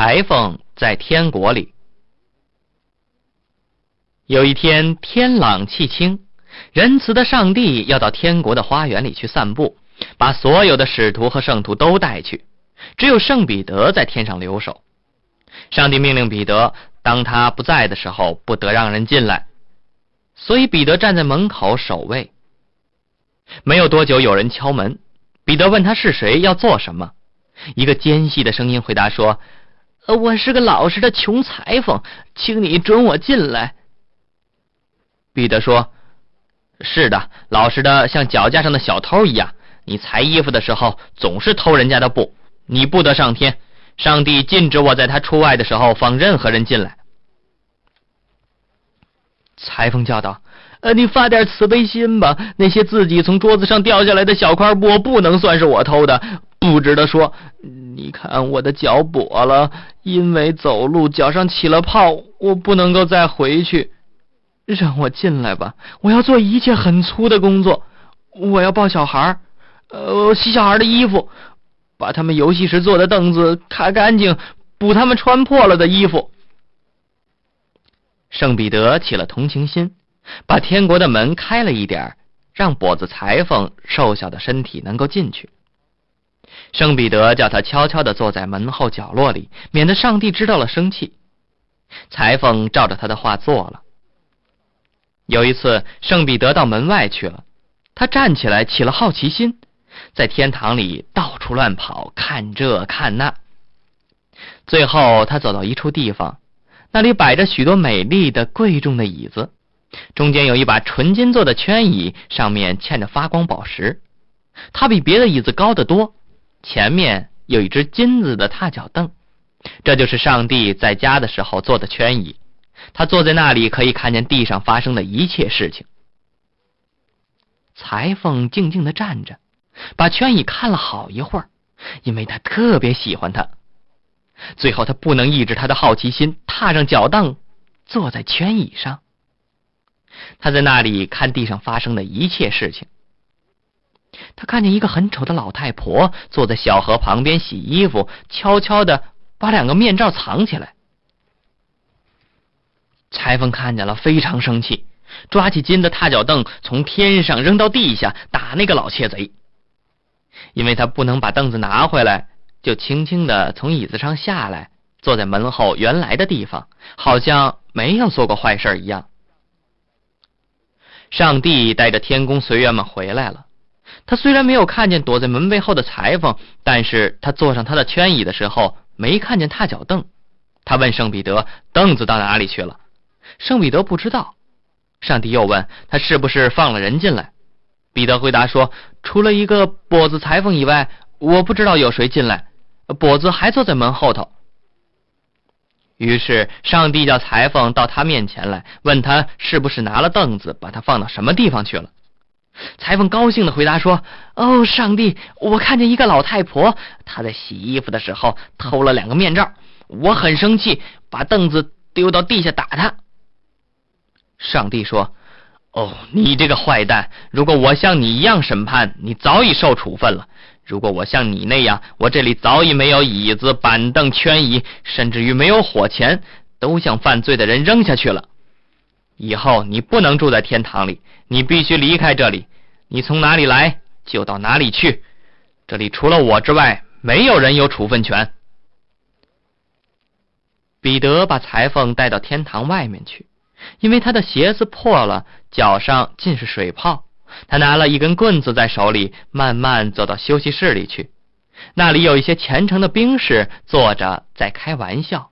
裁缝在天国里。有一天，天朗气清，仁慈的上帝要到天国的花园里去散步，把所有的使徒和圣徒都带去，只有圣彼得在天上留守。上帝命令彼得，当他不在的时候，不得让人进来，所以彼得站在门口守卫。没有多久，有人敲门，彼得问他是谁，要做什么。一个尖细的声音回答说：“我是个老实的穷裁缝，请你准我进来。”彼得说：“是的，老实的像脚架上的小偷一样。你裁衣服的时候总是偷人家的布，你不得上天。上帝禁止我在他出外的时候放任何人进来。”裁缝叫道：“呃，你发点慈悲心吧。那些自己从桌子上掉下来的小块布不能算是我偷的。不值得说。你看我的脚跛了，因为走路脚上起了泡，我不能够再回去。让我进来吧，我要做一切很粗的工作。我要抱小孩，呃，洗小孩的衣服，把他们游戏时坐的凳子擦干净，补他们穿破了的衣服。”圣彼得起了同情心，把天国的门开了一点，让跛子裁缝瘦小的身体能够进去。圣彼得叫他悄悄的坐在门后角落里，免得上帝知道了生气。裁缝照着他的话做了。有一次，圣彼得到门外去了，他站起来起了好奇心，在天堂里到处乱跑，看这看那。最后，他走到一处地方。那里摆着许多美丽的、贵重的椅子，中间有一把纯金做的圈椅，上面嵌着发光宝石。它比别的椅子高得多。前面有一只金子的踏脚凳，这就是上帝在家的时候坐的圈椅。他坐在那里，可以看见地上发生的一切事情。裁缝静静的站着，把圈椅看了好一会儿，因为他特别喜欢它。最后，他不能抑制他的好奇心，踏上脚凳，坐在圈椅上。他在那里看地上发生的一切事情。他看见一个很丑的老太婆坐在小河旁边洗衣服，悄悄的把两个面罩藏起来。裁缝看见了，非常生气，抓起金的踏脚凳从天上扔到地下，打那个老窃贼。因为他不能把凳子拿回来。就轻轻的从椅子上下来，坐在门后原来的地方，好像没有做过坏事一样。上帝带着天宫随员们回来了。他虽然没有看见躲在门背后的裁缝，但是他坐上他的圈椅的时候，没看见踏脚凳。他问圣彼得：“凳子到哪里去了？”圣彼得不知道。上帝又问他：“是不是放了人进来？”彼得回答说：“除了一个跛子裁缝以外，我不知道有谁进来。”跛子还坐在门后头。于是上帝叫裁缝到他面前来，问他是不是拿了凳子，把他放到什么地方去了。裁缝高兴的回答说：“哦，上帝，我看见一个老太婆，她在洗衣服的时候偷了两个面罩，我很生气，把凳子丢到地下打她。”上帝说：“哦，你这个坏蛋！如果我像你一样审判，你早已受处分了。”如果我像你那样，我这里早已没有椅子、板凳、圈椅，甚至于没有火钳，都向犯罪的人扔下去了。以后你不能住在天堂里，你必须离开这里。你从哪里来就到哪里去，这里除了我之外，没有人有处分权。彼得把裁缝带到天堂外面去，因为他的鞋子破了，脚上尽是水泡。他拿了一根棍子在手里，慢慢走到休息室里去。那里有一些虔诚的兵士坐着在开玩笑。